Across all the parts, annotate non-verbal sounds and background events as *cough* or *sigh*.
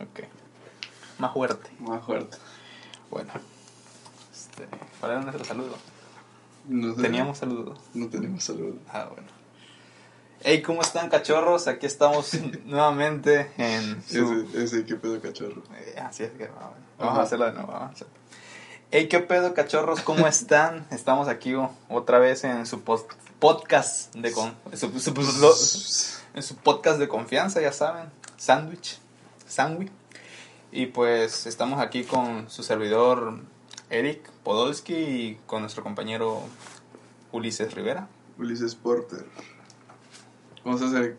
Ok. Más fuerte. Más fuerte. Bueno. Este, ¿Cuál era nuestro saludo? No sé. Teníamos saludo. No tenemos salud. Ah, bueno. Hey, ¿cómo están, cachorros? Aquí estamos *laughs* nuevamente en su... Ese, ese, qué pedo cachorro. Eh, así es que vamos, vamos a hacerlo de nuevo. Vamos a hacerlo. Hey, ¿qué pedo, cachorros? ¿Cómo *laughs* están? Estamos aquí otra vez en su post- podcast de con, su- su- su- en su podcast de confianza, ya saben, Sandwich, Sandwich. Y pues estamos aquí con su servidor Eric Podolsky y con nuestro compañero Ulises Rivera. Ulises Porter. ¿Cómo estás, Eric?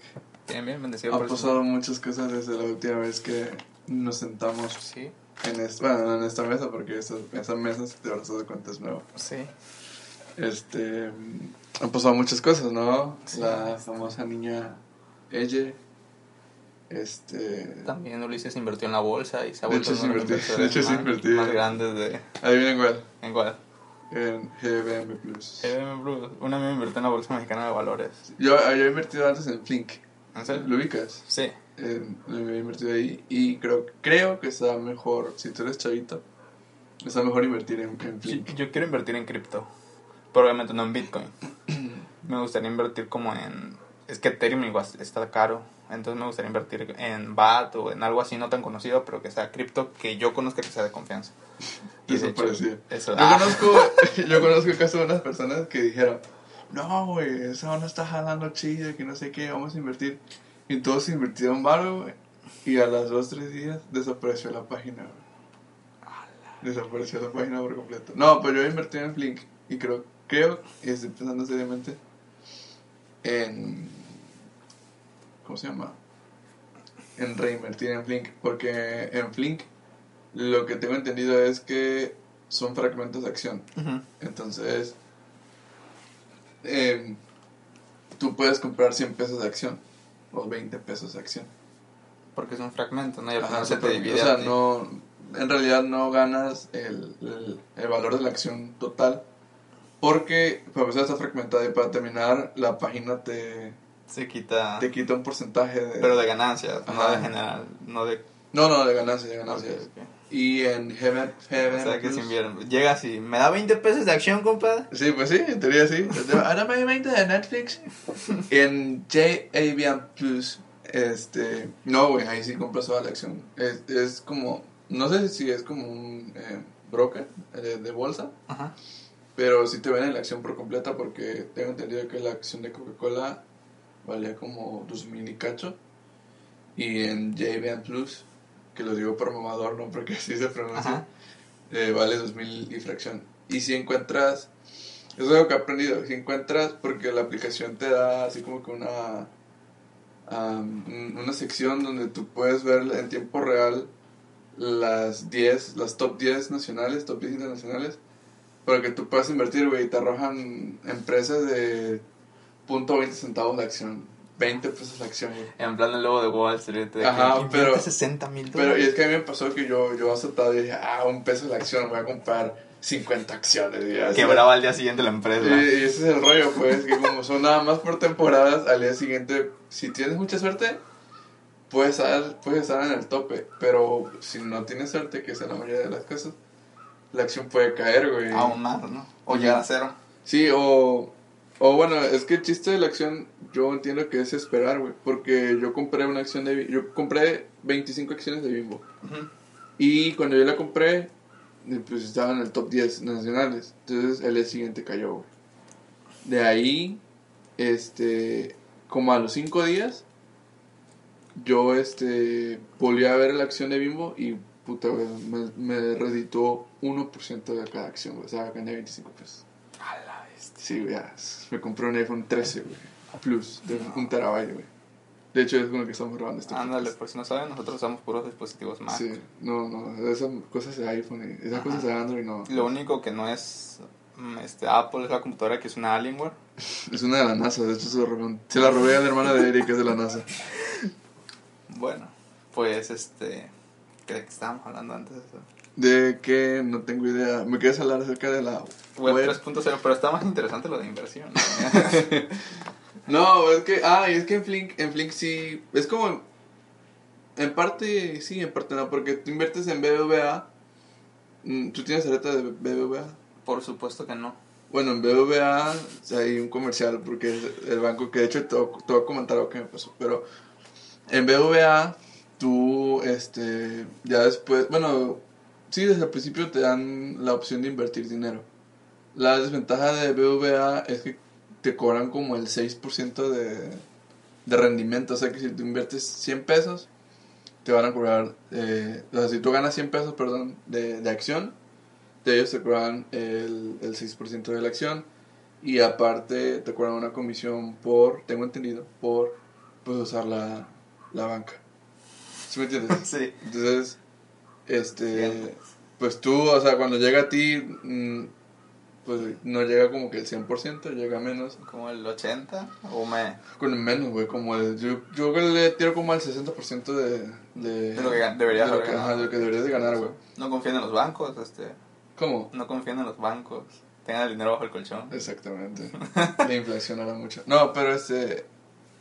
Bien, bien, bendecido Ha por pasado muchas cosas desde la última vez que nos sentamos Sí, en, bueno, esta mesa, porque esa, esa mesa, si te das de cuenta, es nueva. sí. Este, mm, han pasado muchas cosas, ¿no? Sí. La famosa niña ella, este, También Ulises invirtió en la bolsa y se ha De vuelto hecho, sí uno de los invertí. De hecho, más, invertí. más grandes de... adivinen cuál, ¿En cuál? en GBM Plus. EBM Plus. Una me invirtió en la Bolsa Mexicana de Valores. Yo, yo he invertido antes en Flink, ¿En serio? ¿lo ubicas? Sí. En- lo he invertido ahí y creo, creo que está mejor, si tú eres chavito, está mejor invertir en, en Yo, Flink. yo quiero invertir en cripto. Pero obviamente no en Bitcoin. *clears throat* Me gustaría invertir como en... Es que Ethereum igual está caro. Entonces me gustaría invertir en BAT o en algo así no tan conocido, pero que sea cripto que yo conozca que sea de confianza. Y de hecho, Desapareció. eso. Yo ah, conozco, *laughs* yo conozco el caso de unas personas que dijeron, no, güey, esa onda está jalando chido, que no sé qué, vamos a invertir. Y todos invirtieron barro, güey. Y a las dos, tres días desapareció la página, güey. Desapareció la página por completo. No, pero yo invertí en Flink y creo, creo, y estoy pensando seriamente, en... ¿Cómo se llama? En reinvertir en Flink. Porque en Flink lo que tengo entendido es que son fragmentos de acción. Entonces, em, tú puedes comprar 100 pesos de acción o 20 pesos de acción. Porque es un fragmento, ¿no? Y Ajá, se te divide. o sea, no, en realidad no ganas el, el, el valor de la acción total porque para empezar está fragmentada y para terminar la página te, Se quita... te quita un porcentaje de... Pero de ganancias, no Ajá. de general, no de... no, no, de ganancias, de ganancias. Y en Heaven, Heaven O sea, que Plus- si invierno- Llegas y me da 20 pesos de acción, compadre. Sí, pues sí, en teoría sí. *laughs* Ahora me 20 de Netflix. En JAVM Plus, este. No, güey, ahí sí compras toda la acción. Es, es como. No sé si es como un eh, broker eh, de bolsa, Ajá. pero sí te venden la acción por completa porque tengo entendido que la acción de Coca-Cola valía como 2000 y cacho. Y en JVM Plus, que lo digo por mamador, no porque *laughs* así se pronuncia, eh, vale 2000 y fracción. Y si encuentras, eso es algo que he aprendido, si encuentras, porque la aplicación te da así como que una, un- una sección donde tú puedes ver en tiempo real las 10, las top 10 nacionales, top 10 internacionales, para que tú puedas invertir, güey, y te arrojan empresas de punto .20 centavos la acción, 20 pesos la acción, güey. En plan el logo de Wall Street. de que Ajá, invierte pero- 60 mil Pero y dólares. es que a mí me pasó que yo, yo aceptaba y dije, ah, un peso la acción, voy a comprar 50 acciones. Y así. Quebraba al día siguiente la empresa. Y, y ese es el rollo, pues, que como son nada más por temporadas, al día siguiente, si tienes mucha suerte, puedes estar, puedes estar en el tope. Pero si no tienes suerte, que es en la mayoría de las cosas, la acción puede caer, güey. Aún más, ¿no? O llegar a cero. Sí, o, o bueno, es que el chiste de la acción, yo entiendo que es esperar, güey. Porque yo compré una acción de, yo compré 25 acciones de Bimbo. Y cuando yo la compré, pues estaba en el top 10 nacionales. Entonces el siguiente cayó, güey. De ahí, este, como a los 5 días, yo, este, volví a ver la acción de Bimbo y, puta, güey, me, me redituó 1% de cada acción, güey. O sea, gané 25 pesos. A la bestia. Sí, güey, ya, me compré un iPhone 13, güey. Plus, de un terabyte, güey. De hecho, es con lo que estamos grabando este Ándale, por si no saben, nosotros usamos puros dispositivos Mac. Sí, no, no, esas cosas de iPhone y esas Ajá. cosas de Android no. Lo único que no es mm, este Apple es la computadora que es una Alienware. *laughs* Es una de la NASA, de hecho se, lo robé- se la robé a la hermana de Eric, que es de la NASA. *laughs* Bueno, pues este. ¿De qué estábamos hablando antes? de eso? De que no tengo idea. ¿Me quieres hablar acerca de la Web web? 3.0, pero está más interesante lo de inversión. ¿no? *laughs* Es que, ah, y es que en Flink, en Flink sí, es como, en parte sí, en parte no, porque tú inviertes en BBVA, mm, tú tienes tarjeta de BBVA. Por supuesto que no. Bueno, en BBVA hay un comercial, porque es el banco que de hecho te, voy- te voy a comentar lo que me pasó, pero en BBVA tú, este, ya después, bueno, sí, desde el principio te dan la opción de invertir dinero. La desventaja de BBVA es que te cobran como el 6% de, de rendimiento, o sea que si tú inviertes 100 pesos, te van a cobrar, eh, o sea, si tú ganas 100 pesos, perdón, de, de acción, de ellos te cobran el, el 6% de la acción y aparte te cobran una comisión por, tengo entendido, por pues usar la, la banca. ¿Sí me entiendes? *laughs* Sí. Entonces, este, pues tú, o sea, cuando llega a ti, mm, pues no llega como que el 100%, llega menos. Como el 80 o me. Con menos, güey, como el, yo, yo creo que le tiro como al 60% de, de, De lo que deberías de lo haber que, ajá, de lo que deberías de ganar, güey. No confíen en los bancos, este. ¿Cómo? No confíen en los bancos. Tengan el dinero bajo el colchón. Exactamente. *laughs* La inflación mucho. No, pero este.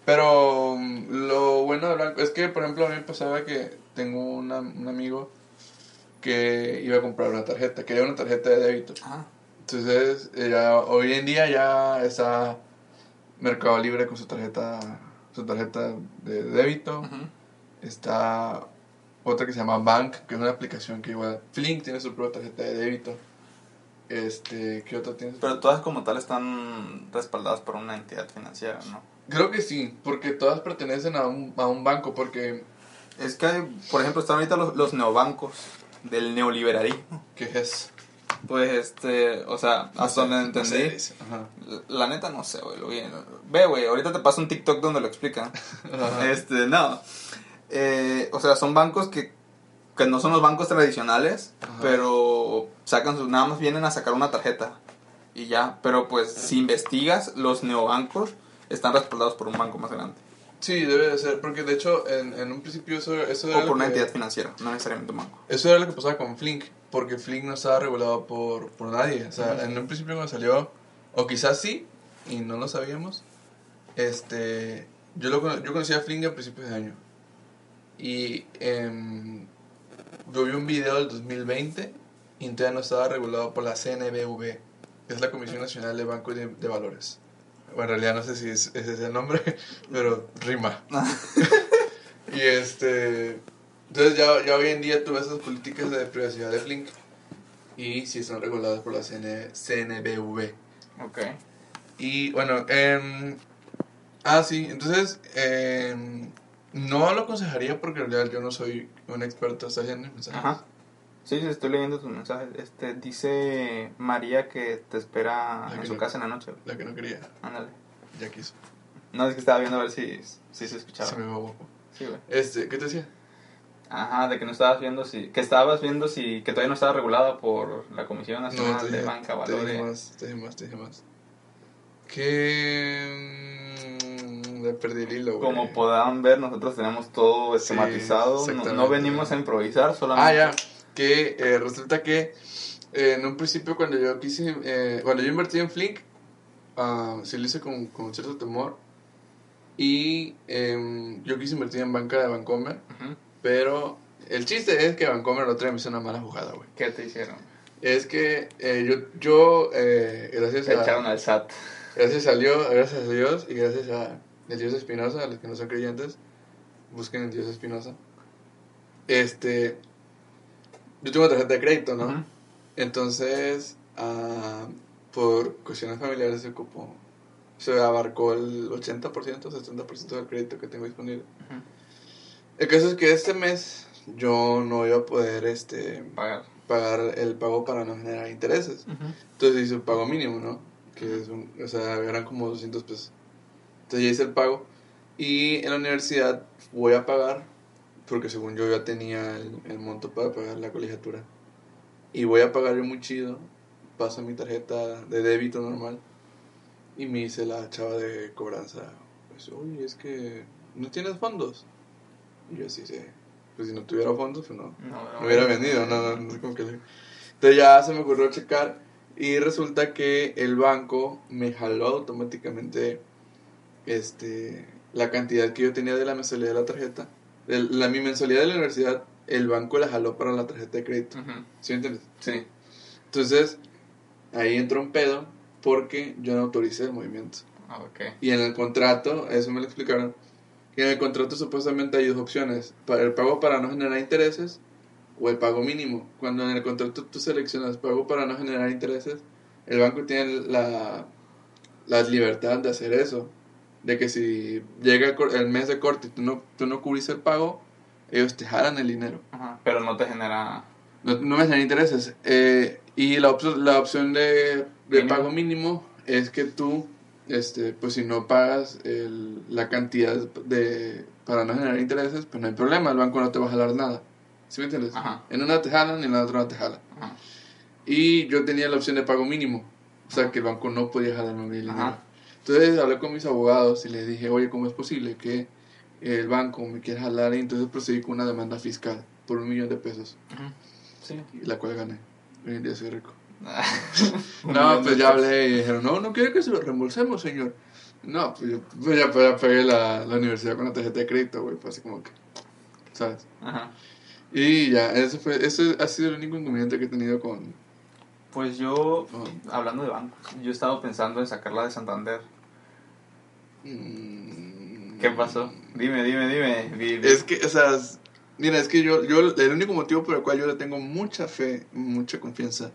Pero mm, lo bueno de Blanco es que, por ejemplo, a mí me pasaba que tengo una- un amigo que iba a comprar una tarjeta, quería una tarjeta de débito. Ah, Entonces, ya- hoy en día ya está Mercado Libre con su tarjeta, su tarjeta de débito. Está otra que se llama Bank, que es una aplicación que igual. Flink tiene su propia tarjeta de débito. Este, ¿qué otra tiene? Pero todas como tal están respaldadas por una entidad financiera, ¿no? Creo que sí, porque todas pertenecen a un, a un banco, porque... Es que, por ejemplo, están ahorita los, los neobancos del neoliberalismo. ¿Qué es? Pues, este, o sea, hasta donde entendí. La neta no sé, güey. lo vi- Ve, güey, ahorita te paso un TikTok donde lo explican. *laughs* Ajá. Este, no. Eh, o sea, son bancos que, que no son los bancos tradicionales, Ajá. pero sacan sus, nada más vienen a sacar una tarjeta y ya. Pero pues si investigas, los neobancos están respaldados por un banco más grande. Sí, debe de ser, porque de hecho en, en un principio eso, eso, era O por una que, entidad financiera, no necesariamente un banco. eso era lo que pasaba con Flink, porque Flink no estaba regulado por, por nadie. O sea, en un principio cuando salió, o quizás sí, y no lo sabíamos, este, yo, lo, yo conocí a Flink a principios de año. Y yo vi un video del 2020 y todavía no estaba regulado por la CNBV, que es la Comisión Nacional de Bancos de, de Valores. En realidad no sé si es- ese es el nombre, *laughs* pero rima. *laughs* y este. Entonces, ya, ya hoy en día tú ves esas políticas de privacidad de Flink y si están reguladas por la CN, CNBV. Ok. Y bueno, em, ah, sí, entonces em, no lo aconsejaría porque en realidad yo no soy un experto. ¿Estás leyendo el mensaje? Ajá. Sí, sí, estoy leyendo tus mensajes. Este, dice María que te espera en su no- casa en la noche. güey. La que no quería, Ándale. ya quiso. No, es que estaba viendo a ver si, si se escuchaba. Se me va guapo. Sí, güey. Este, ¿qué te decía? Ajá, de que no estabas viendo si... Que estabas viendo si... Que todavía no estaba regulada por la Comisión Nacional te de dije, Banca te dije Valores. más, te dije más, te dije más. Que... mm, Le perdí el hilo, güey. Como podrán ver, nosotros tenemos todo Sí, esquematizado. no, no venimos a improvisar, solamente... Ah, ya. Que eh, resulta que eh, en un principio cuando yo quise, eh, cuando yo invertí en Flink, ah, sí lo hice con, con cierto temor. Y em, yo quise invertir en banca de Bancomer, Ujú. pero el chiste es que Bancomer la otra vez me hizo una mala jugada, güey. ¿Qué te hicieron? Es que eh, yo, yo eh, gracias Te echaron a, al SAT. gracias a Dios, gracias a Dios y gracias a el Dios Espinosa, a los que no son creyentes, busquen el Dios Espinosa. Este, yo tengo tarjeta de crédito, ¿no? Ujú. Entonces, ah, por cuestiones familiares se ocupó, se abarcó el 80%, 70% del crédito que tengo disponible. Ujú. El caso es que este mes yo no iba a poder este, Pagar. pagar el pago para no generar intereses. Ujú. Entonces hice un pago mínimo, ¿no? Que es un, o sea, eran como 200 pesos. Entonces ya hice el pago Y en la universidad voy a pagar, porque según yo ya tenía el, el monto para pagar la colegiatura. Y voy a pagar yo muy chido. Paso mi tarjeta de débito normal. Y me dice la chava de cobranza, pues, oye, es que no tienes fondos. Y yo así, sí. Pues si no tuviera fondos, pues no. No, Me hubiera vendido, no, no, no cómo que Entonces ya se me ocurrió checar y resulta que el banco me jaló automáticamente este la cantidad que yo tenía de la mensualidad de la tarjeta. La, mi mensualidad de la universidad, el banco la jaló para la tarjeta de crédito. ¿Sí me entiendes? Sí. Entonces, ahí entró un pedo porque yo no autoricé el movimiento. Ah, ok. Y en el contrato, eso me lo explicaron, que en el contrato supuestamente hay dos opciones, el pago para no generar intereses o el pago mínimo. Cuando en el contrato tú seleccionas pago para no generar intereses, el banco tiene la, la libertad de hacer eso. De que si llega el, cor- el mes de corte y tú no, tú no cubrís el pago, ellos te jalan el dinero. Ajá. Pero no te genera. No, no me generan intereses. Eh, y la, opción la opción de, de Mínimo. pago mínimo es que tú, este, pues si no pagas el, la cantidad de para no generar intereses, pues no hay problema, el banco no te va a jalar nada. ¿Sí me entiendes? Ajá. En una te jalan y en la otra no te jalan. Ajá. Y yo tenía la opción de pago mínimo, o sea que el banco no podía jalarme Ajá. dinero. Entonces hablé con mis abogados y les dije, oye, ¿cómo es posible que el banco me quiera jalar? Y entonces procedí con una demanda fiscal por un millón de pesos Ujú. Sí. y la cual gané. Hoy en día soy rico. No, pues ya hablé y dijeron, no, no quiere que se lo reembolsemos, señor. No, pues, yo, pues ya, pues ya pagué la, la universidad con la tarjeta de crédito, güey, fue así como que, ¿sabes? Ajá. Y ya, eso fue, ese ha sido el único inconveniente que he tenido con... Pues yo, hablando de bancos, yo he estado pensando en sacarla de Santander. ¿Qué pasó? Dime, dime, dime. Di- di- Es que, o sea, mira, es que yo, yo, el único motivo por el cual yo le tengo mucha fe, mucha confianza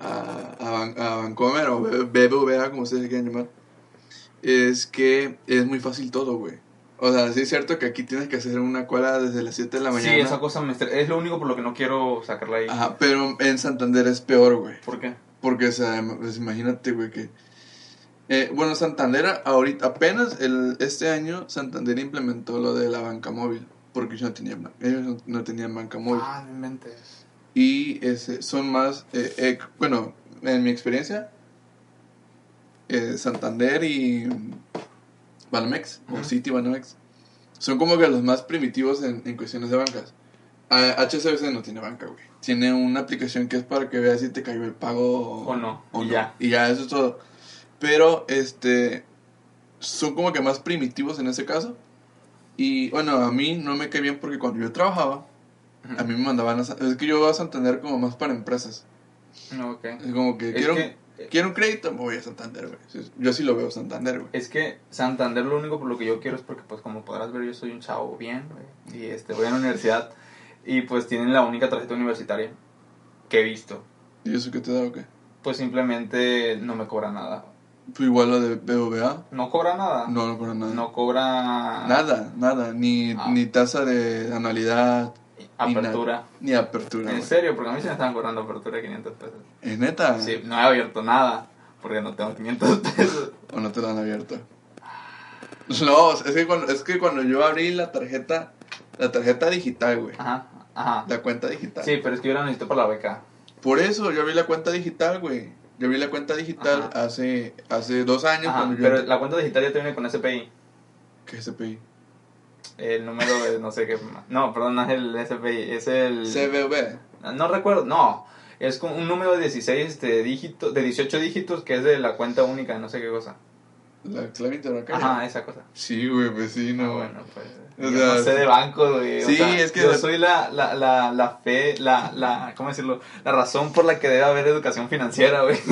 a, a, Ban- a Bancomer o BBVA, como ustedes quieran llamar, es que es muy fácil todo, güey. O sea, sí es cierto que aquí tienes que hacer una cola desde las 7 de la Sí, mañana. esa cosa me Es lo único por lo que no quiero sacarla ahí. Ajá, pero en Santander es peor, güey. ¿Por qué? Porque, o sea, pues imagínate, güey, que... eh, bueno, Santander ahorita, apenas el, este año, Santander implementó lo de la banca móvil. Porque ellos no tenían, ellos no, no tenían banca móvil. Ah, no inventes. Y ese, son más, eh, eh, bueno, en mi experiencia, eh, Santander y Banamex, o. City Banamex, son como que los más primitivos en, en cuestiones de bancas. A- HSBC no tiene banca, güey. Tiene una aplicación que es para que veas si te cayó el pago O no, o y no. ya. Y ya, eso es todo. Pero, este, son como que más primitivos en ese caso. Y bueno, a mí no me cae bien porque cuando yo trabajaba, a mí me mandaban a... Es que yo voy a Santander como más para empresas. No, ok. Es como que Es quiero, que- quiero un crédito, me voy a Santander, güey. Yo sí lo veo Santander, güey. Es que Santander lo único por lo que yo quiero es porque, pues, como podrás ver, yo soy un chavo bien, güey, y este, voy a la universidad, y pues tienen la única tarjeta universitaria que he visto. ¿Y eso qué te da o qué? Pues simplemente no me cobra nada. Pues igual lo de BBVA. No cobra nada. No, no cobra nada. No cobra Nada, nada. Ni, Ah. ni tasa de anualidad. apertura. Ni apertura, En serio, porque a mí se me estaban cobrando apertura de 500 pesos. ¿Es neta? Sí, no he abierto nada, porque no tengo 500 *laughs* pesos. ¿O no te la han abierto? No, es que cuando, es que cuando yo abrí la tarjeta, la tarjeta digital, güey. Ajá, ajá. La cuenta digital. Sí, pero es que yo la necesito para la beca. Por eso yo abrí la cuenta digital, güey. Yo abrí la cuenta digital Ajá. hace, hace dos años Ajá, cuando yo... pero la cuenta digital ya te viene con SPI. ¿Qué SPI? El número de no sé qué. No, perdón, no es el SPI, es el. CBV. No recuerdo, no. Es como un número de 16 este, dígitos, de 18 dígitos que es de la cuenta única, de no sé qué cosa. La clave interbancaria. Ajá, esa cosa. Sí, güey, pues sí, no. Ah, bueno, pues. O yo sea, no sé de bancos, güey. o sí, sea, es que Yo la- soy la, la, la, la fe, la, la. ¿Cómo decirlo? La razón por la que debe haber educación financiera, güey. *laughs*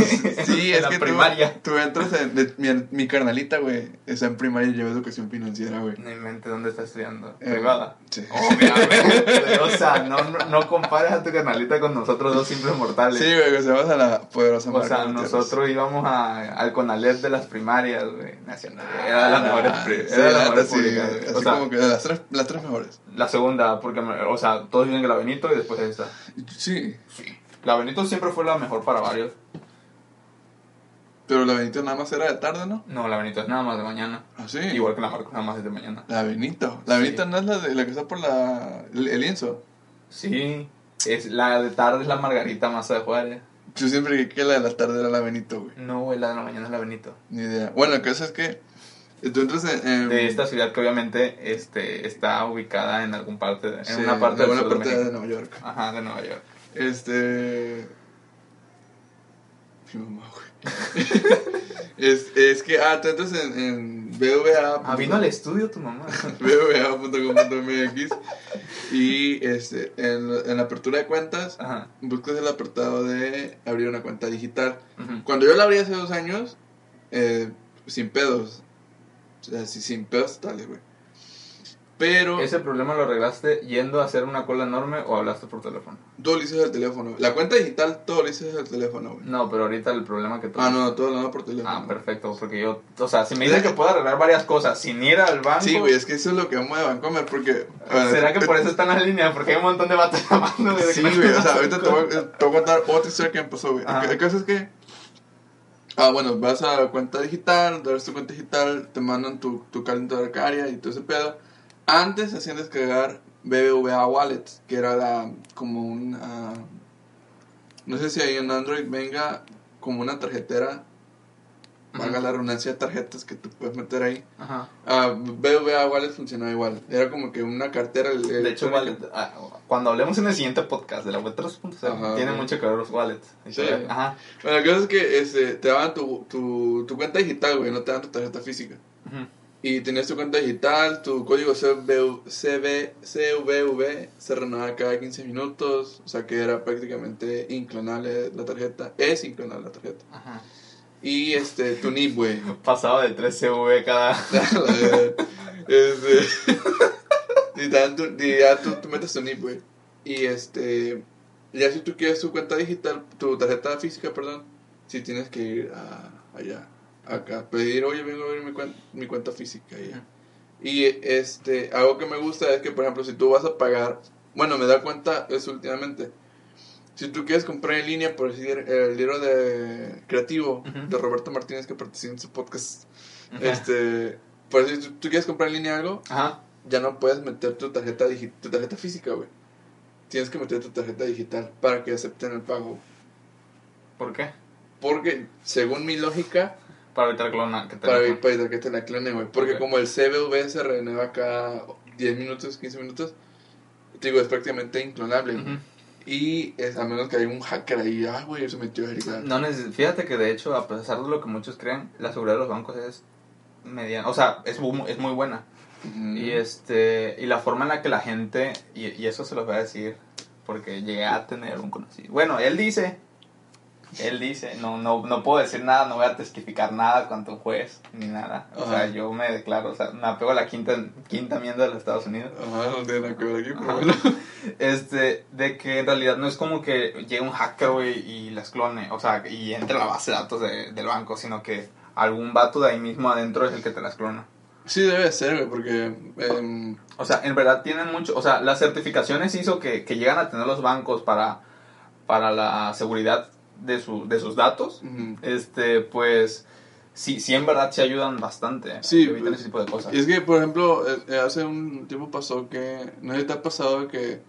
Sí, *laughs* en es la que primaria. Tú, entras en... de- mi, mi carnalita, güey, está en primaria y lleva educación financiera, güey. No inventes dónde está estudiando. Eh, Privada. Sí. Obviamente. o sea, no, no, *laughs* no compares a tu canalita con nosotros dos simples mortales. Sí, güey, que se vamos a la poderosa O sea, nosotros íbamos a, al Conalep de las primarias, güey, nacional. Era pri- Ah, Sí, era la públicas, güey. Así como que las tres, las tres mejores. la segunda, porque, o sea, todos dicen que la Benito y después esta. Sí, La Benito siempre fue la mejor para varios. pero la Benito nada más era de tarde, ¿no? No, la Benito es nada más de mañana. Ah, Ah, sí. Igual que la Marcos, nada más es de mañana. La Benito. La Sí. Benito no es la, de, la que está por la, el, el lienzo. Sí, es la de tarde es la Margarita Maza de Juárez. Yo siempre creí que la de la tarde era la Benito, güey. No, güey, la de la mañana es la Benito. Ni idea. Bueno, el caso es que tú entras en... en- De esta ciudad que obviamente este, está ubicada en algún parte, de- en sí, una parte en del alguna sur parte de de. Nueva York. Ajá, de Nueva York. Este. Mi mamá, güey. *laughs* es, es que, ah, tú entras en, en BVA. Ah, vino al estudio tu mamá. *laughs* BVA.com.mx y este, en, en la apertura de cuentas Ajá. buscas el apartado de abrir una cuenta digital. ujú. Cuando yo la abrí hace dos años, eh, sin pedos. O sea, sí, sin pedos totales, güey. Pero ¿Ese problema lo arreglaste yendo a hacer una cola enorme o hablaste por teléfono? todo lo hice el teléfono. La cuenta digital, todo lo hice el teléfono, güey. No, pero ahorita el problema que tú... Ah, no, todo lo hago por teléfono. Ah, perfecto, porque yo, o sea, si me dicen que puedo arreglar varias cosas sin ir al banco, Sí, güey, es que eso es lo que amo de Vancomer, porque... bueno, ¿será que por eso está en la línea? Porque hay un montón de vatos *laughs* llamando, güey. Sí, güey, o sea, ahorita te voy, a- te voy a contar otra historia que me pasó, güey. El caso es que... Ah, bueno, vas a cuenta digital, das tu cuenta digital, te mandan tu, tu bancaria y todo ese pedo. Antes hacían descargar BBVA Wallet, que era la, como un... ah, no sé si ahí en Android venga como una tarjetera, valga la redundancia de tarjetas que tú puedes meter ahí. Ajá. Ah, BBVA Wallet funcionaba igual. Era como que una cartera. el- De hecho, wallet, ah, cuando hablemos en el siguiente podcast de la web 3.0, Ajá, tiene mucho que ver los wallets. Sí. Ajá. Bueno, la cosa es que este, te daban tu, tu, tu cuenta digital, güey, no te daban tu tarjeta física. Ujú. Y tenías tu cuenta digital, tu código CVV, CV CVV se renovaba cada 15 minutos, o sea que era prácticamente inclonable la tarjeta, es inclonable la tarjeta. Ajá. Y este, tu NIP, güey. *laughs* Pasaba de 3 CV cada... *laughs* este, *laughs* y, tu- y ya tú, tú metes tu NIP, güey. Y este, ya si tú quieres tu cuenta digital, tu tarjeta física, perdón, si tienes que ir a, allá, acá, pedir, oye, vengo a ver mi, cuen- mi cuenta física. Y, ya. y este, algo que me gusta es que, por ejemplo, si tú vas a pagar, bueno, me da cuenta eso últimamente. Si tú quieres comprar en línea, por decir, el libro de creativo de Roberto Martínez que participa en su podcast, este, por decir, tú, tú quieres comprar en línea algo, Ajá. ya no puedes meter tu tarjeta tu tarjeta física, güey. Tienes que meter tu tarjeta digital para que acepten el pago. ¿Por qué? Porque, según mi lógica, Para evitar clona, que te para, la- para evitar que te la clonen, güey. Porque como el CBV se renueva cada 10 minutos, 15 minutos, te digo, es prácticamente inclonable. Y es, a menos que haya un hacker ahí, ah, güey, se metió a Erika. No fíjate que de hecho, a pesar de lo que muchos creen, la seguridad de los bancos es mediana, o sea, es, es muy buena. Y este y la forma en la que la gente, y, y eso se los voy a decir, porque llegué a tener un conocido. Bueno, él dice, él dice, no, no, no puedo decir nada, no voy a testificar nada contra un juez, ni nada. O sea, yo me declaro, o sea, me apego a la quinta, quinta enmienda de los Estados Unidos. Ajá, no tiene nada que ver aquí, pero bueno. *laughs* Este, de que en realidad no es como que llegue un hacker, güey, y las clone, o sea, y entre a la base de datos de- del banco, sino que algún vato de ahí mismo adentro es el que te las clona. Sí, debe ser, güey, porque... em, O sea, en verdad tienen mucho, o sea, las certificaciones hizo que, que llegan a tener los bancos para, para la seguridad de, su, de sus datos, ujú. este, pues, sí, sí en verdad se ayudan bastante. Sí, a evitar pues, ese tipo de cosas. Y es que, por ejemplo, eh, eh, hace un tiempo pasó que, no sé te ha pasado que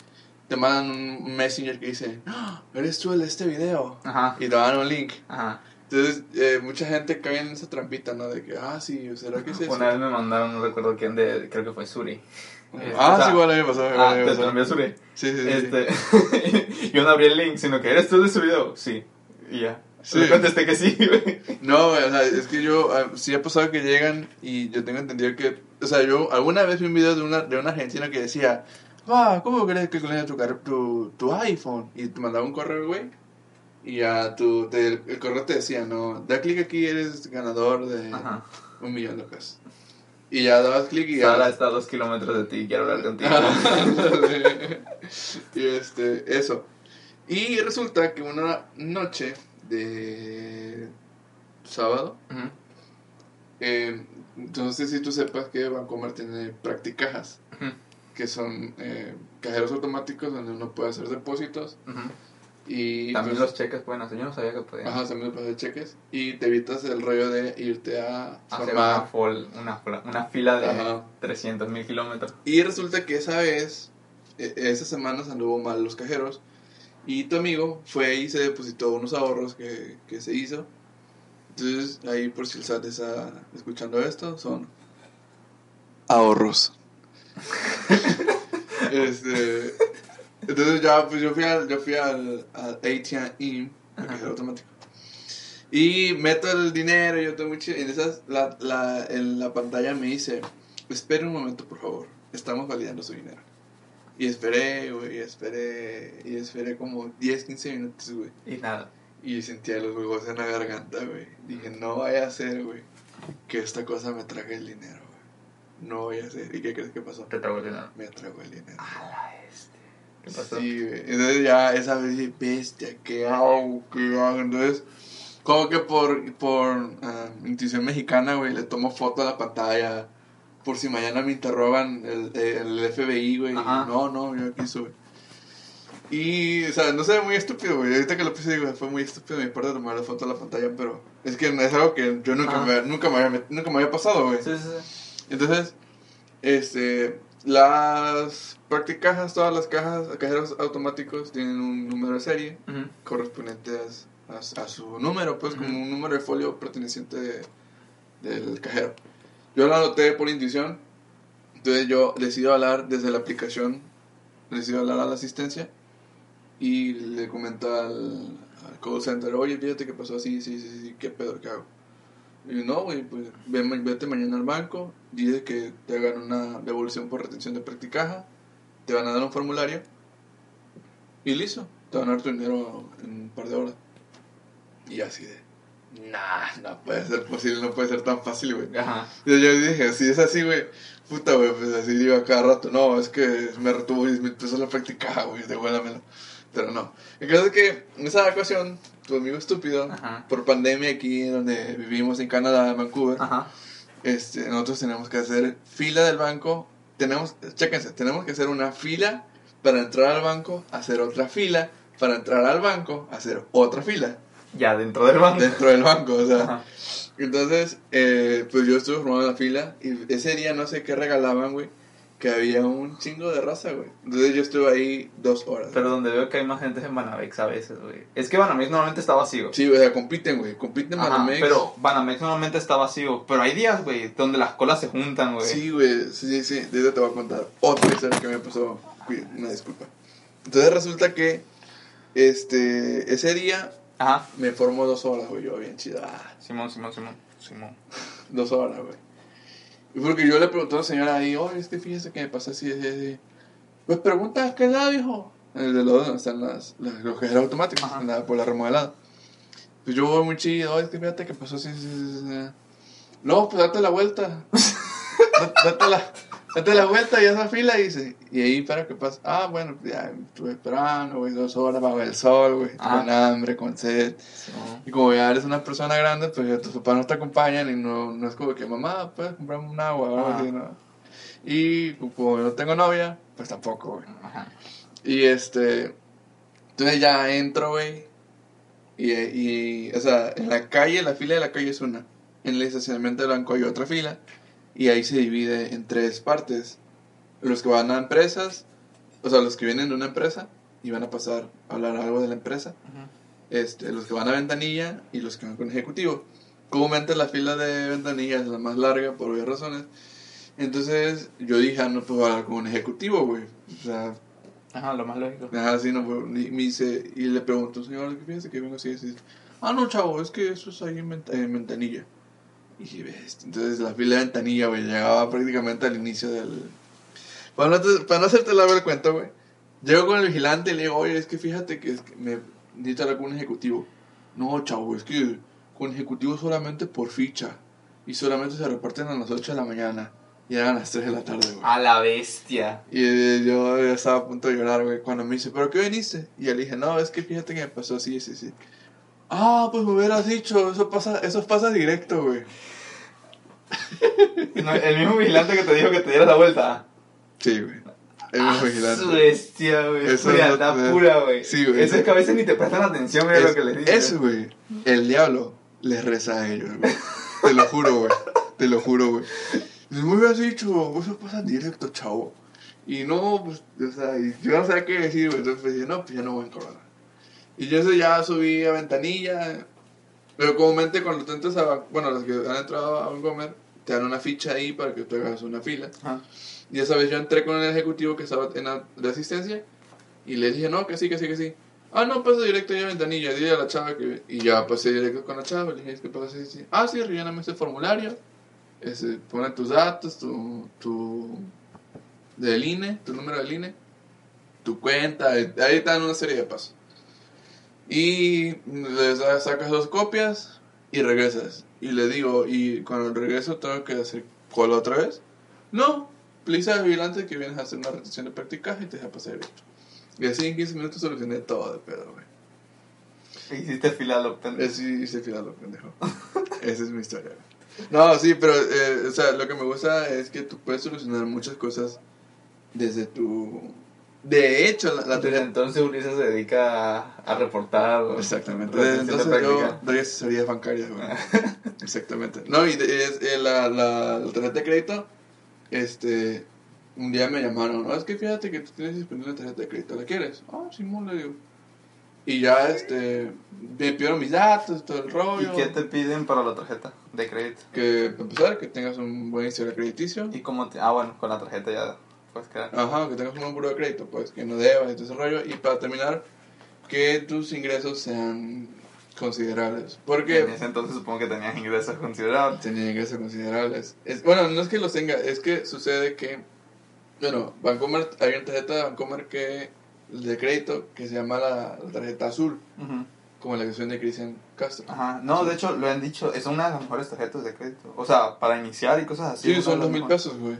te mandan un messenger que dice, "Ah, eres tú el de este video. Ajá, Y te dan un link. ajá. Entonces, eh, mucha gente cae en esa trampita, ¿no? De que, ah, sí, ¿será que es eso? Una vez me mandaron, no recuerdo quién, de, creo que fue Suri. Este, ah, o sea, sí, igual a mí me pasó. igual Ah, me te pasó. envió Suri. Sí, sí, sí. Este, *laughs* yo no abrí el link, sino que eres tú de ese video. Sí. Y ya. Sí. Le contesté que sí, güey. No, güey, o sea, es que yo, ah, sí ha pasado que llegan y yo tengo entendido que, o sea, yo alguna vez vi un video de una, de una argentina que decía, ah, ¿cómo crees que clones tu, tu, tu iPhone? Y te mandaba un correo, güey, y ya tu, te- el correo te decía, no, da clic aquí, eres ganador de Ajá. un millón de pesos. Y ya dabas clic y Sara ya... está a dos kilómetros de ti, quiero hablar contigo. *laughs* y este, eso. Y resulta que una noche de sábado, Ujú. Eh, entonces, si tú sepas que Bancomer tiene practicajas, Ujú. que son eh, cajeros automáticos donde uno puede hacer depósitos Ujú. Y También pues, los cheques pueden hacer. Yo no sabía que podían. Ajá, también los de cheques. Y te evitas el rollo de irte a Hacer una, fol- una, una fila de Ajá. 300 mil kilómetros. Y resulta que esa vez, e- esas semanas anduvo mal los cajeros. Y tu amigo fue y se depositó unos ahorros que, que se hizo. Entonces, ahí por si el SAT está escuchando esto, son ahorros. *laughs* este, entonces ya, pues yo fui al, yo fui al, al ATM, automático. Y meto el dinero, yo tengo mucho... En, esas, la, la, en la pantalla me dice, espere un momento, por favor. Estamos validando su dinero. Y esperé, güey, y esperé, y esperé como 10, 15 minutos, güey. Y nada. Y sentía los huevos en la garganta, güey. Dije, no vaya a ser, güey, que esta cosa me trague el dinero, güey. No vaya a ser. ¿Y qué crees que pasó? Te trago el dinero. Me tragó el dinero. A la este. ¿Qué pasó? Sí, güey. Entonces ya esa vez dije, bestia, ¿qué hago? ¿Qué hago? Entonces, como que por, por ah, intuición mexicana, güey, le tomo foto a la pantalla. Por si mañana me interrogan el, el FBI, güey. No, no, yo aquí soy. Y, o sea, no se ve muy estúpido, güey. Ahorita que lo puse, digo, fue muy estúpido de mi parte tomar la foto a la pantalla, pero es que es algo que yo nunca, me, nunca, me, había, nunca me había pasado, güey. Sí, sí, sí. Entonces, este, las practicajas, todas las cajas, cajeros automáticos tienen un número de serie correspondiente a, a- a su número, pues como un número de folio perteneciente de- del cajero. Yo lo anoté por intuición, entonces yo decido hablar desde la aplicación, decido hablar a la asistencia. Y le comento al, al call center, oye, fíjate que pasó así, sí, sí, sí, ¿qué pedo, qué hago? Y no, güey, pues vete mañana al banco, dice que te hagan una devolución por retención de practicaja, te van a dar un formulario. Y listo, te van a dar tu dinero en un par de horas. Y así de, nah, no puede ser posible, no puede ser tan fácil, güey. Ajá. Y yo dije, si es así, güey, puta, güey, pues así digo a cada rato, no, es que me retuvo 10 mil pesos la practicada, güey, devuélvamelo. Pero no. El caso es que en esa ocasión, tu amigo estúpido, Ajá. por pandemia aquí donde vivimos en Canadá, en Vancouver, Ajá. este, nosotros tenemos que hacer fila del banco. Tenemos, chéquense, tenemos que hacer una fila para entrar al banco, hacer otra fila para entrar al banco, hacer otra fila Ya dentro del banco. dentro del banco, o sea. Ajá. Entonces, eh, pues yo estuve formando la fila y ese día no sé qué regalaban, güey, que había un chingo de raza, güey. Entonces yo estuve ahí dos horas. Pero donde veo que hay más gente es en Banamex a veces, güey. Es que Banamex normalmente está vacío. Sí, o sea, compiten, güey, compiten Ajá, Banamex. pero Banamex normalmente está vacío. Pero hay días, güey, donde las colas se juntan, güey. Sí, güey, sí, sí, sí, de eso te voy a contar otra historia que me pasó, una disculpa. Entonces resulta que, este, ese día Ajá. me formó dos horas, güey, yo bien chida, ah, Simón, Simón, Simón. Simón. *laughs* dos horas, güey. Y porque yo le pregunté a la señora ahí, oye, es que fíjese que me pasa así, así, así. Pues pregunta, ¿a qué lado, hijo? En el de los donde están las, las, los cajeros automáticos, en la, por la remodelada. Pues yo voy muy chido, oye, es que fíjate que pasó así, así, así, así. No, pues date la vuelta. *laughs* Da- date, la, date la vuelta y haz la fila y dice, y ahí para que pase. Ah, bueno, pues ya estuve esperando, güey, dos horas bajo el sol, güey, con hambre, con sed. Y como ya eres una persona grande, pues ya tus papás no te acompañan y no, no es como que mamá, puedes comprarme un agua o algo Ajá. así, ¿no? Y como yo no tengo novia, pues tampoco, güey. Ajá. Y este, entonces ya entro, güey. Y, y, o sea, en la calle, la fila de la calle es una. En el estacionamiento del banco hay otra fila. Y ahí se divide en tres partes. Los que van a empresas, o sea, los que vienen de una empresa y van a pasar a hablar algo de la empresa este, los que van a ventanilla y los que van con ejecutivo. Comúnmente la fila de ventanilla es la más larga por obvias razones. Entonces yo dije, ah, no puedo hablar con un ejecutivo, güey. O sea, Ajá, lo más lógico. nada así no. Y me dice, y le pregunto, señor, ¿qué piensa que vengo así? así? Ah, no, chavo, es que eso es ahí en ventanilla. Y "Ves". entonces la fila de ventanilla, güey, llegaba prácticamente al inicio del... Para no, te- para no hacerte largo el cuento, güey. Llego con el vigilante y le digo, oye, es que fíjate que, es que me necesito hablar con un ejecutivo. No, chavo, es que con ejecutivo solamente por ficha. Y solamente se reparten a las 8 de la mañana. Y eran las 3 de la tarde, güey. A la bestia. Y eh, yo estaba a punto de llorar, güey, cuando me dice, ¿pero qué viniste? Y le dije, no, es que fíjate que me pasó así, sí, sí. Ah, pues me hubieras dicho, eso pasa, eso pasa directo, güey. *laughs* No, el mismo vigilante que te dijo que te dieras la vuelta. Sí, güey. Ah, vigilante. Su bestia, güey. Eso Frialdad no- pura, güey. Sí, güey. Eso es que a veces ni te prestan atención, güey, a lo que les dices. Eso, güey. El diablo les reza a ellos, güey. Te lo juro, güey. Te lo juro, güey. Muy bien dicho, eso pasa directo, chavo. Y no, pues, o sea, yo no sabía qué decir, güey. Entonces pues, dije, no, pues ya no voy a encoronar. Y yo eso ya subí a ventanilla. Pero comúnmente cuando tú entras a, bueno, los que han entrado a un comer, te dan una ficha ahí para que tú hagas una fila. Ajá. Y esa vez yo entré con el ejecutivo que estaba en la de asistencia y le dije, no, que sí, que sí, que sí. Ah, no, pasa directo ya a ventanilla, dile a la chava que... Y ya pasé directo con la chava, le dije, que pasa así, sí. Ah, sí, relléname este formulario, ese, pone tus datos, tu, tu... del INE, tu número del INE, tu cuenta, ahí te dan una serie de pasos. Y le sa- sacas dos copias y regresas. Y le digo, y cuando regreso tengo que hacer cola otra vez. No, Lisa vigilante que vienes a hacer una retención de prácticas y te deja pasar directo. Y así en 15 minutos solucioné todo de pedo, güey. Hiciste fila lo pendejo. Así hice final, lo pendejo. *laughs* Esa es mi historia, güey. No, sí, pero, eh, o sea, lo que me gusta es que tú puedes solucionar muchas cosas desde tu... De hecho, la, la teoría... entonces Ulises se dedica a, a reportar. Exactamente. Desde de entonces yo doy asesorías bancarias, güey. *laughs* Exactamente. No, y de- es, eh, la, la, la tarjeta de crédito, este, un día me llamaron, no, es que fíjate que tú tienes disponible una tarjeta de crédito, ¿la quieres? Ah, Simón, le digo. Y ya, este, me pidieron mis datos, todo el ¿Y rollo. qué te piden para la tarjeta de crédito? Que, para empezar, que tengas un buen historial crediticio. ¿Y cómo te.? Ah, bueno, con la tarjeta ya quedar. Ajá, que tengas un buen buro de crédito, pues, que no debas y todo ese rollo. Y para terminar, que tus ingresos sean considerables. Porque... En ese entonces supongo que tenías ingresos considerables. Tenía ingresos considerables. Es, bueno, no es que los tenga, es que sucede que, bueno, Bancomer, hay una tarjeta de Bancomer que, de crédito que se llama la, la tarjeta azul, Ujú. como la canción de Cristian Castro. Ajá. No, de hecho, lo han dicho, es una de las mejores tarjetas de crédito. O sea, para iniciar y cosas así. Sí, son dos mil pesos, güey.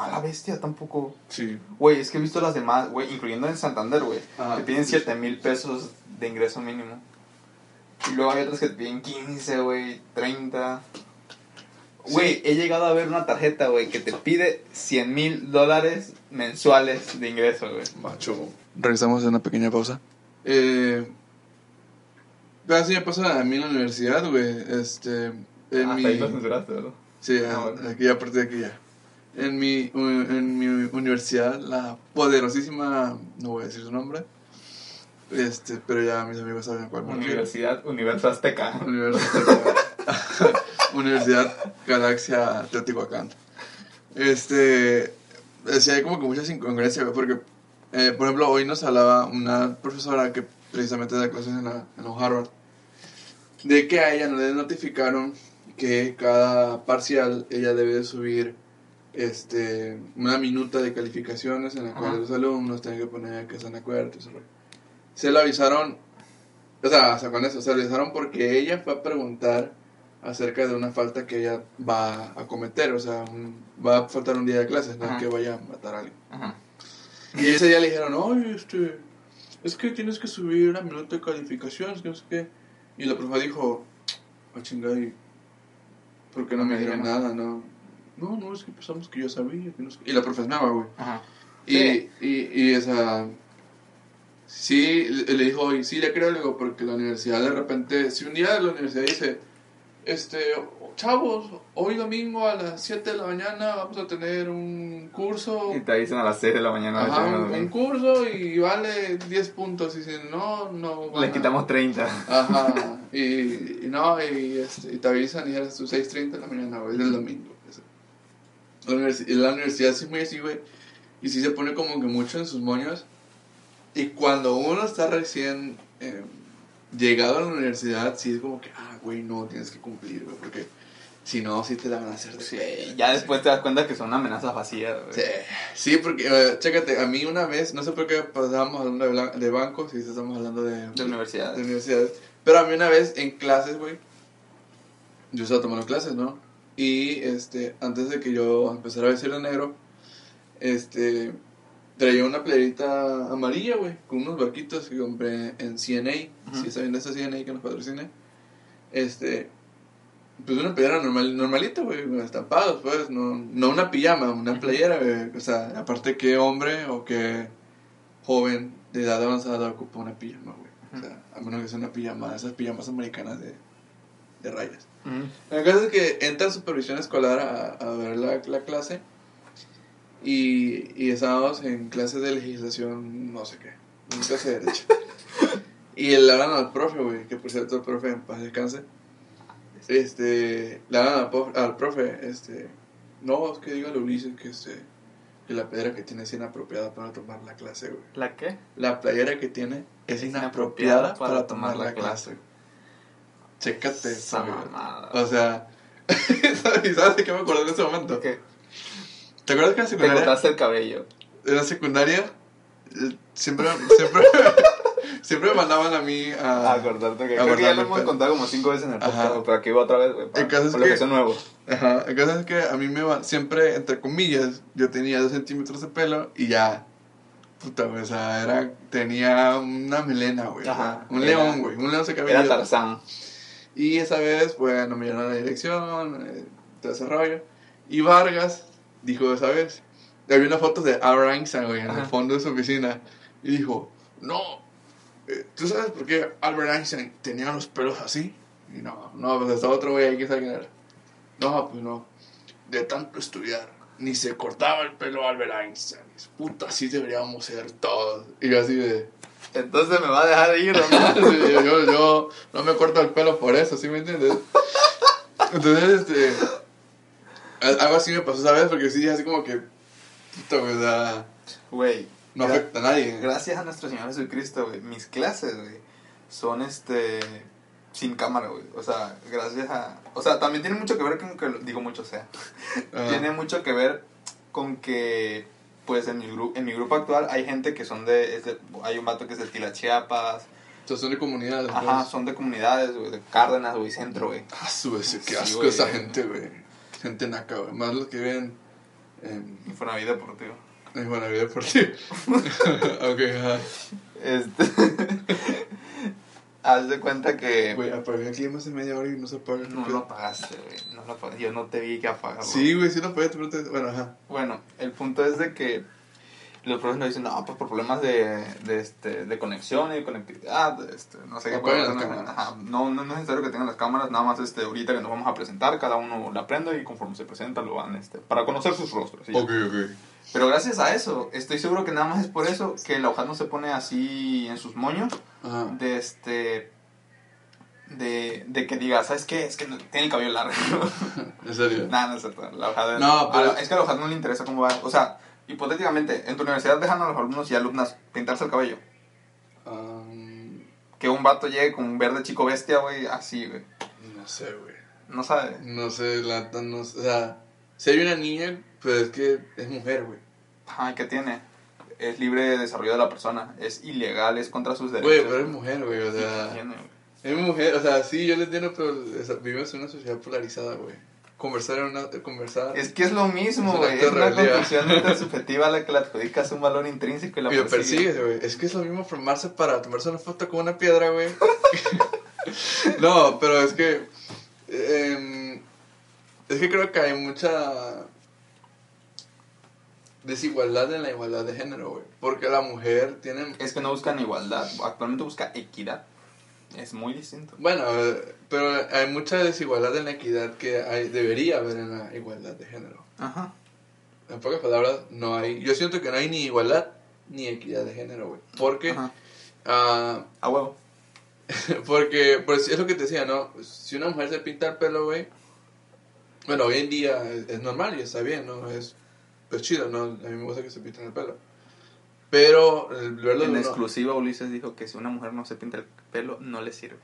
Ah, la bestia tampoco. Sí. Güey, es que he visto las demás, güey, incluyendo en Santander, güey. Te piden 7 mil pesos de ingreso mínimo. Y luego hay otras que te piden 15, güey, 30. Güey, he llegado a ver una tarjeta, güey, que te pide 100 mil dólares mensuales de ingreso, güey. Macho. Regresamos a una pequeña pausa. Eh, así me pasa a mí en la universidad, güey. Este, en Hasta mi... ahí lo censuraste, ¿verdad? Sí, Ah, a- bueno. aquí a partir de aquí ya. En mi, en mi universidad, la poderosísima, no voy a decir su nombre, este, pero ya mis amigos saben cuál me. Universidad, Universo Azteca. Universidad, *laughs* Universidad Galaxia Teotihuacán. Este, sí hay como que muchas incongruencias, porque, eh, por ejemplo, hoy nos hablaba una profesora que precisamente da clases en la, en Harvard, de que a ella no le notificaron que cada parcial ella debe de subir este, una minuta de calificaciones en la cual Ajá. los alumnos tienen que poner que están de acuerdo. Se lo avisaron, o sea, o sea, con eso, se lo avisaron porque ella fue a preguntar acerca de una falta que ella va a cometer, o sea, un- va a faltar un día de clases, no Ajá. que vaya a matar a alguien. Ajá. Y ese día le dijeron, oye, este, es que tienes que subir una minuta de calificaciones, que no sé qué. Y la profe dijo, ah, chingada, ¿y por qué no me dijeron dijeron nada? No, no, no, es que pensamos que yo sabía, que no sé qué". Y la profe es nueva, güey. Ajá. Y, y, y esa, sí, le dijo, y sí, le creo, le digo, porque la universidad de repente, si un día la universidad dice, este, chavos, hoy domingo a las 7 de la mañana vamos a tener un curso. Y te dicen a las 6 de la mañana. Ajá, un, curso y vale 10 puntos. Y dicen, no, no. van Le a- quitamos 30. Ajá, y, y no, y, este, y te avisan y eres tus 6.30 de la mañana, güey, del domingo. La, universi- la universidad sí muy así, güey. Y sí se pone como que mucho en sus moños. Y cuando uno está recién eh, llegado a la universidad, sí es como que, ah, güey, no, tienes que cumplir, güey, porque si no, sí te la van a hacer de Sí, ya después te das cuenta que son amenazas vacías, güey. Sí, sí, porque, eh, chécate, a mí una vez, no sé por qué pasábamos hablando de, de bancos y estamos hablando de, De universidades. de universidades, pero a mí una vez en clases, güey, yo estaba tomando clases, ¿no? Y, este, antes de que yo empezara a vestir de negro, este, traía una playerita amarilla, güey, con unos barquitos que compré en CNA, Ujú. si está viendo esta CNA que nos patrocina, este, Pues una playera normal, normalita, güey, con estampados, pues, no, no una pijama, una playera, güey. O sea, aparte que hombre o que joven de edad avanzada ocupa una pijama, güey. O sea, a menos que sea una pijama, esas pijamas americanas de, de rayas. El caso es que entra a supervisión escolar a, a ver la, la clase y, y estábamos en clase de legislación, no sé qué, en clase de derecho. *laughs* y le hablan al profe, güey, que por cierto el profe en paz descanse. Este, le hablan al, profe- al profe, este, no, es que diga a Ulises que este, que la playera que tiene es inapropiada para tomar la clase, güey. ¿La qué? La playera que tiene es inapropiada para tomar la clase. Chécate Esa mamada. O sea, *laughs* ¿y ¿sabes de qué me acuerdo en ese momento? ¿Qué? ¿Te acuerdas que en la Te secundaria, cortaste el cabello. en la secundaria eh, siempre, *laughs* siempre, *laughs* siempre me mandaban a mí a... A cortarte el a cabello. Creo que ya lo hemos pelo. contado como cinco veces en el podcast, pero aquí va otra vez, güey. El caso es que que- nuevos. Ajá, el caso es que a mí me va, siempre, entre comillas, yo tenía dos centímetros de pelo y ya, puta, güey, o sea, era, tenía una melena, güey, Ajá, un león, güey, un león se cabello. Era Tarzán. Y esa vez, bueno, me dieron la dirección, eh, todo ese rollo. Y Vargas dijo esa vez, había una foto de Albert Einstein, güey, en Ajá. el fondo de su oficina. Y dijo, no, eh, ¿tú sabes por qué Albert Einstein tenía los pelos así? Y no, no, pues estaba otro güey ahí que sabe quién era. No, pues no, de tanto estudiar, ni se cortaba el pelo Albert Einstein. Puta, así deberíamos ser todos. Y yo así de... Entonces me va a dejar ir, ¿o no? *laughs* Sí, yo, yo, no me corto el pelo por eso, ¿sí me entiendes? Entonces, este. al- Algo así me pasó, ¿sabes? Porque sí, así como que. Puta, güey, o sea, Güey. no afecta a nadie. Gracias a nuestro Señor Jesucristo, güey. Mis clases, güey, son este. Sin cámara, güey. O sea, gracias a. O sea, también tiene mucho que ver con que. Digo mucho, o sea. Tiene mucho que ver con que. Pues en mi, en mi grupo actual hay gente que son de, Hay un vato que es de Tila Chiapas. O sea, son de comunidades. Ajá, pues. son de comunidades, güey. De Cárdenas, güey, centro, güey. Ah, su ese, qué Sí, asco esa gente, güey. Gente naca, güey. Más los que viven en. Infonavit Deportivo. Por ti. *laughs* ok, ajá. Este. *laughs* Haz de cuenta que. Güey, apagué aquí más de media hora y no se apaga. No lo apagaste, güey. No lo apagaste. Yo no te vi que apagarlo. Sí, güey, sí lo apagué, pero te- Bueno, ajá. Bueno, el punto es de que los profes nos dicen, no, pues por problemas de, de, este, de conexión y conectividad, de este, no sé qué. Las no, no, no es necesario que tengan las cámaras, nada más este, ahorita que nos vamos a presentar, cada uno la aprende y conforme se presenta lo van, este, para conocer sus rostros. ya. Ok, ok. Pero gracias a eso, estoy seguro que nada más es por eso que la hoja no se pone así en sus moños, Ajá. de este... De, de que diga, ¿sabes qué? Es que no- tiene el cabello largo. *laughs* En serio. Nada, no es cierto. La hojada No, pero- es que a la hojada no le interesa cómo va. O sea, hipotéticamente, en tu universidad dejan a los alumnos y alumnas pintarse el cabello. Um, Que un vato llegue con un verde chico bestia, güey, así, güey. no sé, güey. No sabe. No sé, la no o sea, si hay una niña, pues es que es mujer, güey. Ay, ¿qué tiene? Es libre de desarrollo de la persona. Es ilegal, es contra sus Güey, derechos. pero es mujer, güey, o ¿Qué sea, tiene, güey? es mujer, o sea, sí, yo le entiendo, pero o sea, vivimos en una sociedad polarizada, güey. Conversar en una, conversar. Es que es lo mismo, Es güey. Es una construcción *laughs* intersubjetiva a la que le adjudicas un valor intrínseco y la y persigues, güey. Es que es lo mismo formarse para tomarse una foto con una piedra, güey. *laughs* no, pero es que. em, es que creo que hay mucha desigualdad en la igualdad de género, güey. Porque la mujer tiene. Es que no buscan igualdad. Actualmente busca equidad. Es muy distinto. Bueno, pero hay mucha desigualdad en la equidad que hay, debería haber en la igualdad de género. Ajá. En pocas palabras, no hay. Yo siento que no hay ni igualdad ni equidad de género, güey. Porque. Ajá. ah, A huevo. *laughs* Porque, pues es lo que te decía, ¿no? Si una mujer se pinta el pelo, güey, bueno, hoy en día es, es normal y está bien, ¿no? Es pues chido, ¿no? A mí me gusta que se pinten el pelo. Pero, el verlo En uno- exclusiva, Ulises dijo que si una mujer no se pinta el pelo, no le sirve.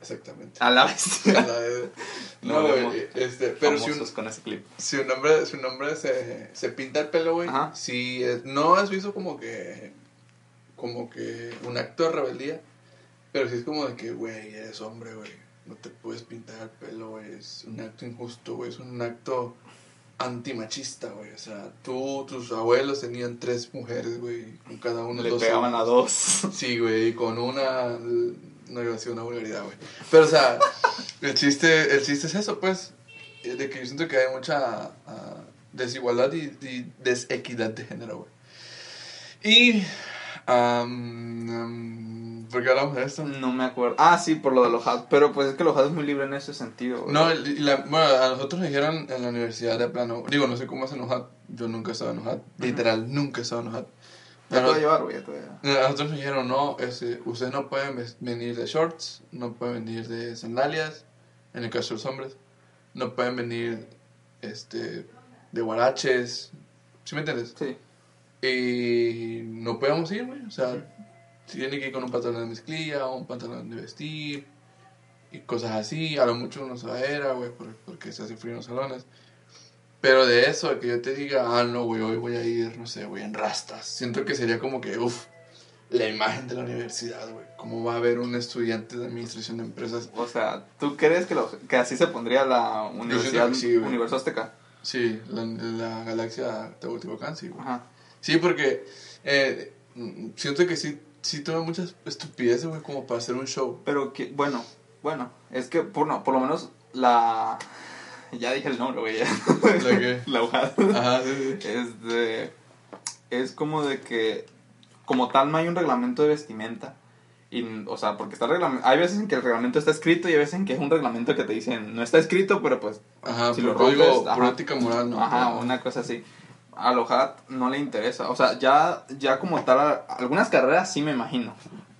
Exactamente. A la vez. *laughs* La de- no, No, güey, vemos este, pero si un, con ese clip. si un hombre, si un hombre se, se pinta el pelo, güey, si es- no es visto como que, como que un acto de rebeldía, pero sí es como de que, güey, eres hombre, güey, no te puedes pintar el pelo, güey, es un acto injusto, güey, es un acto antimachista, güey, o sea, tú, tus abuelos tenían tres mujeres, güey, con cada uno Le dos pegaban a dos. Sí, güey, con una no iba a decir una vulgaridad, güey. Pero, o sea, el chiste, el chiste es eso, pues, eh, de que yo siento que hay mucha ah, desigualdad y, y desequidad de género, güey. Y, ¿por qué hablamos de esto? No me acuerdo. Ah, sí, por lo de los HAD. Pero pues es que los HAD es muy libre en ese sentido. güey. No, el- y la- bueno, a nosotros nos dijeron en la universidad de plano, digo, no sé cómo es en UJAT, yo nunca he estado en UJAT, literal, nunca he estado en UJAT. Ya te llevar, güey. ya nosotros nos dijeron, no, este, ustedes no pueden venir de shorts, no pueden venir de sandalias, en el caso de los hombres, no pueden venir este, de guaraches, ¿sí me entiendes? Sí. Y no podemos ir, güey. O sea, tiene que ir con un pantalón de mezclilla o un pantalón de vestir y cosas así. A lo mucho una sudadera, güey, por- porque se hace frío en los salones. Pero de eso, que yo te diga, ah, no, güey, hoy voy a ir, no sé, güey, en rastas. Siento que sería como que, uff, la imagen de la universidad, güey. ¿Cómo va a haber un estudiante de administración de empresas? O sea, ¿tú crees que, los- que así se pondría la Universidad sí. Universo Azteca? Sí, la, la galaxia Teotihuacán, sí, güey. Ajá. Sí, porque eh, mm, siento que sí, sí tuve muchas estupideces, güey, como para hacer un show. Pero que, bueno, bueno, es que por, no, por lo menos la... Ya dije el nombre, güey. ¿La qué? *laughs* La UJAD. Ajá, sí, sí. Es de... Es como de que... Como tal no hay un reglamento de vestimenta. Y, o sea, porque está reglamento... Hay veces en que el reglamento está escrito y hay veces en que es un reglamento que te dicen... No está escrito, pero pues... Ajá, Si lo código, rompes, por ajá. moral, ¿no? Ajá. una cosa así. A no le interesa. O sea, ya, ya como tal, algunas carreras sí me imagino.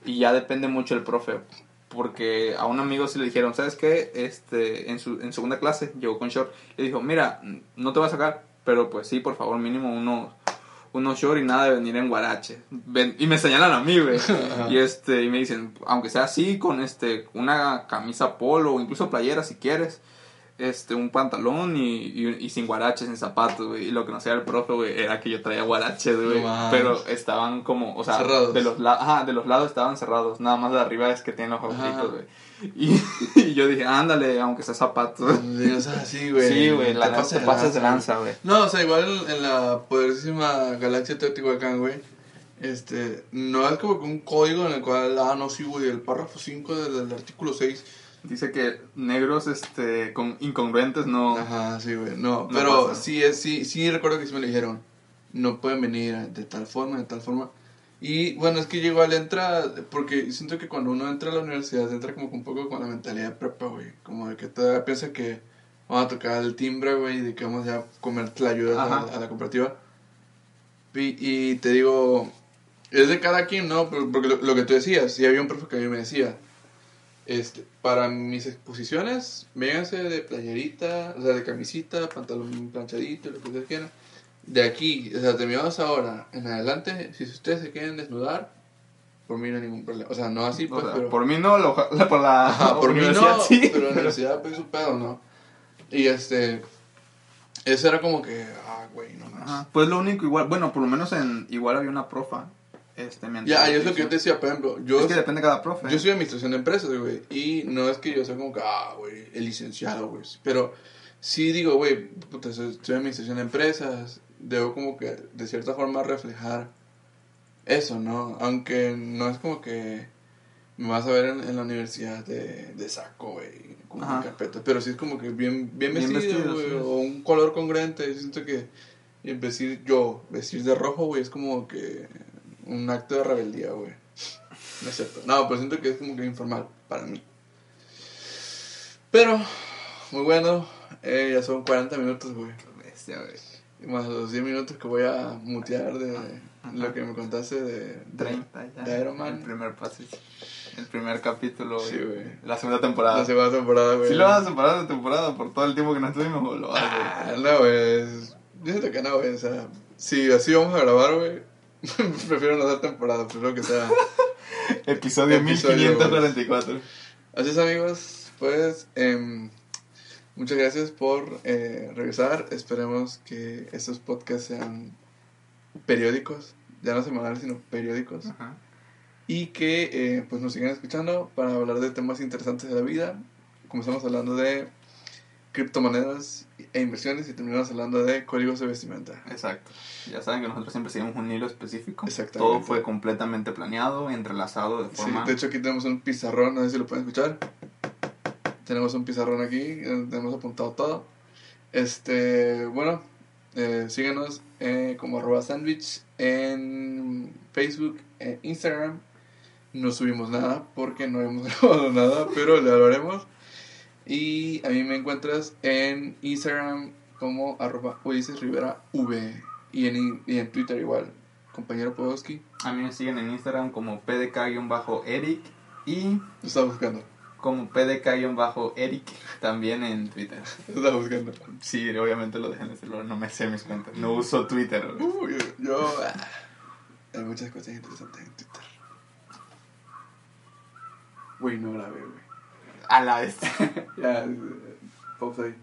Y ya depende mucho el profe. Porque a un amigo sí le dijeron, ¿sabes qué? Este, en, su, en segunda clase llegó con short. Le dijo, mira, no te voy a sacar, pero pues sí, por favor, mínimo unos, unos short y nada de venir en guarache. Ven- y me señalan a mí, güey. *laughs* y este, y me dicen, aunque sea así, con este, una camisa polo o incluso playera si quieres este, un pantalón y, y, y sin guaraches, sin zapatos, güey. Y lo que no hacía el profe, güey, era que yo traía guaraches, güey. Pero estaban como, o sea, Cerrados. de los, ajá, de los lados estaban cerrados. Nada más de arriba es que tienen los agujeritos, güey. Y, *laughs* y yo dije, ándale, aunque sea zapatos. Sí, o sea, sí, güey. Sí, güey, la Te neta te pasas de lanza, güey. No, o sea, igual en la poderosísima galaxia Teotihuacán, güey. Este, no es como que un código en el cual, ah, no, sí, güey, el párrafo 5 del, del artículo 6. Dice que negros, este, con incongruentes no... Ajá, sí, güey. No, No pero pasa. sí, es, sí, sí recuerdo que sí me lo dijeron. No pueden venir de tal forma, de tal forma. Y bueno, es que yo igual entra, porque siento que cuando uno entra a la universidad, entra como un poco con la mentalidad de prepa, güey. Como de que todavía piensa que vamos a tocar el timbre, güey, y de que vamos a comer la ayuda a, a la cooperativa. Y, y te digo, es de cada quien, ¿no? Porque lo, lo que tú decías, sí había un profe que a mí me decía, este, para mis exposiciones, vénganse de playerita, o sea, de camisita, pantalón planchadito, lo que ustedes quieran. De aquí, o sea, terminados ahora en adelante, si ustedes se quieren desnudar, por mí no hay ningún problema. O sea, no así, O pues, sea, pero... Por mí no, lo- por la Ajá, por mí universidad no, sí. pero la universidad pues su pedo, ¿no? Y este, eso era como que, ah, güey, no más. Ajá, Pues lo único igual, bueno, por lo menos en igual había una profa. Este, Ya, y es lo que yo te decía, por ejemplo, yo... es que depende de cada profe. Yo soy administración de empresas, güey. Y no es que yo sea como que, ah, güey, el licenciado, güey. Pero sí digo, güey, puta, soy, soy administración de empresas. Debo como que, de cierta forma, reflejar eso, ¿no? Aunque no es como que me vas a ver en, en la universidad de, de saco, güey, con una carpeta. Pero sí es como que bien, bien Bien vestido, vestido, güey. sí. O un color congruente. Siento que vestir yo, vestir de rojo, güey, es como que un acto de rebeldía, güey. No es cierto. No, pero siento que es como que informal para mí. Pero, muy bueno. Eh, ya son 40 minutos, güey. Güey. Y Más los 10 minutos que voy a mutear de lo que me contaste de, de, 30 ya. de Iron Man. El primer paso. El primer capítulo, Sí, güey. güey. La segunda temporada. La segunda temporada, güey. ¿Sí lo vas a separar de temporada por todo el tiempo que no estuvimos lo vas a Ah, no, güey. Yo siento que no, güey. O sea, si así vamos a grabar, güey, *laughs* prefiero no dar temporada. Prefiero que sea. *laughs* Episodio, Episodio, 1544. Así es, amigos. Pues, em, muchas gracias por eh, regresar. Esperemos que estos podcasts sean periódicos. Ya no semanales, sino periódicos. Ajá. y que eh, pues nos sigan escuchando para hablar de temas interesantes de la vida. Comenzamos hablando de criptomonedas e inversiones y terminamos hablando de códigos de vestimenta. Exacto. Ya saben que nosotros siempre seguimos un hilo específico. Exactamente. Todo fue completamente planeado, entrelazado de Sí, forma... de hecho aquí tenemos un pizarrón, no sé si lo pueden escuchar. Tenemos un pizarrón aquí, donde tenemos apuntado todo. Este, bueno, eh, síganos eh, como arroba sandwich en Facebook, en Instagram. No subimos nada porque no hemos *laughs* grabado nada, pero le hablaremos. Y a mí me encuentras en Instagram como arroba Ulises Rivera V y en, y en Twitter igual, compañero Podolski. A mí me siguen en Instagram como pdk-eric y Lo estaba buscando, como pdk-eric también en Twitter. *laughs* lo estaba buscando. Sí, obviamente lo dejé en el celular, no me sé mis cuentas. No uso Twitter. Uh, yo, yo- ah, hay muchas cosas interesantes en Twitter. Güey, no grabé, güey. A la vez. *laughs* Ya, eh, pausa ahí.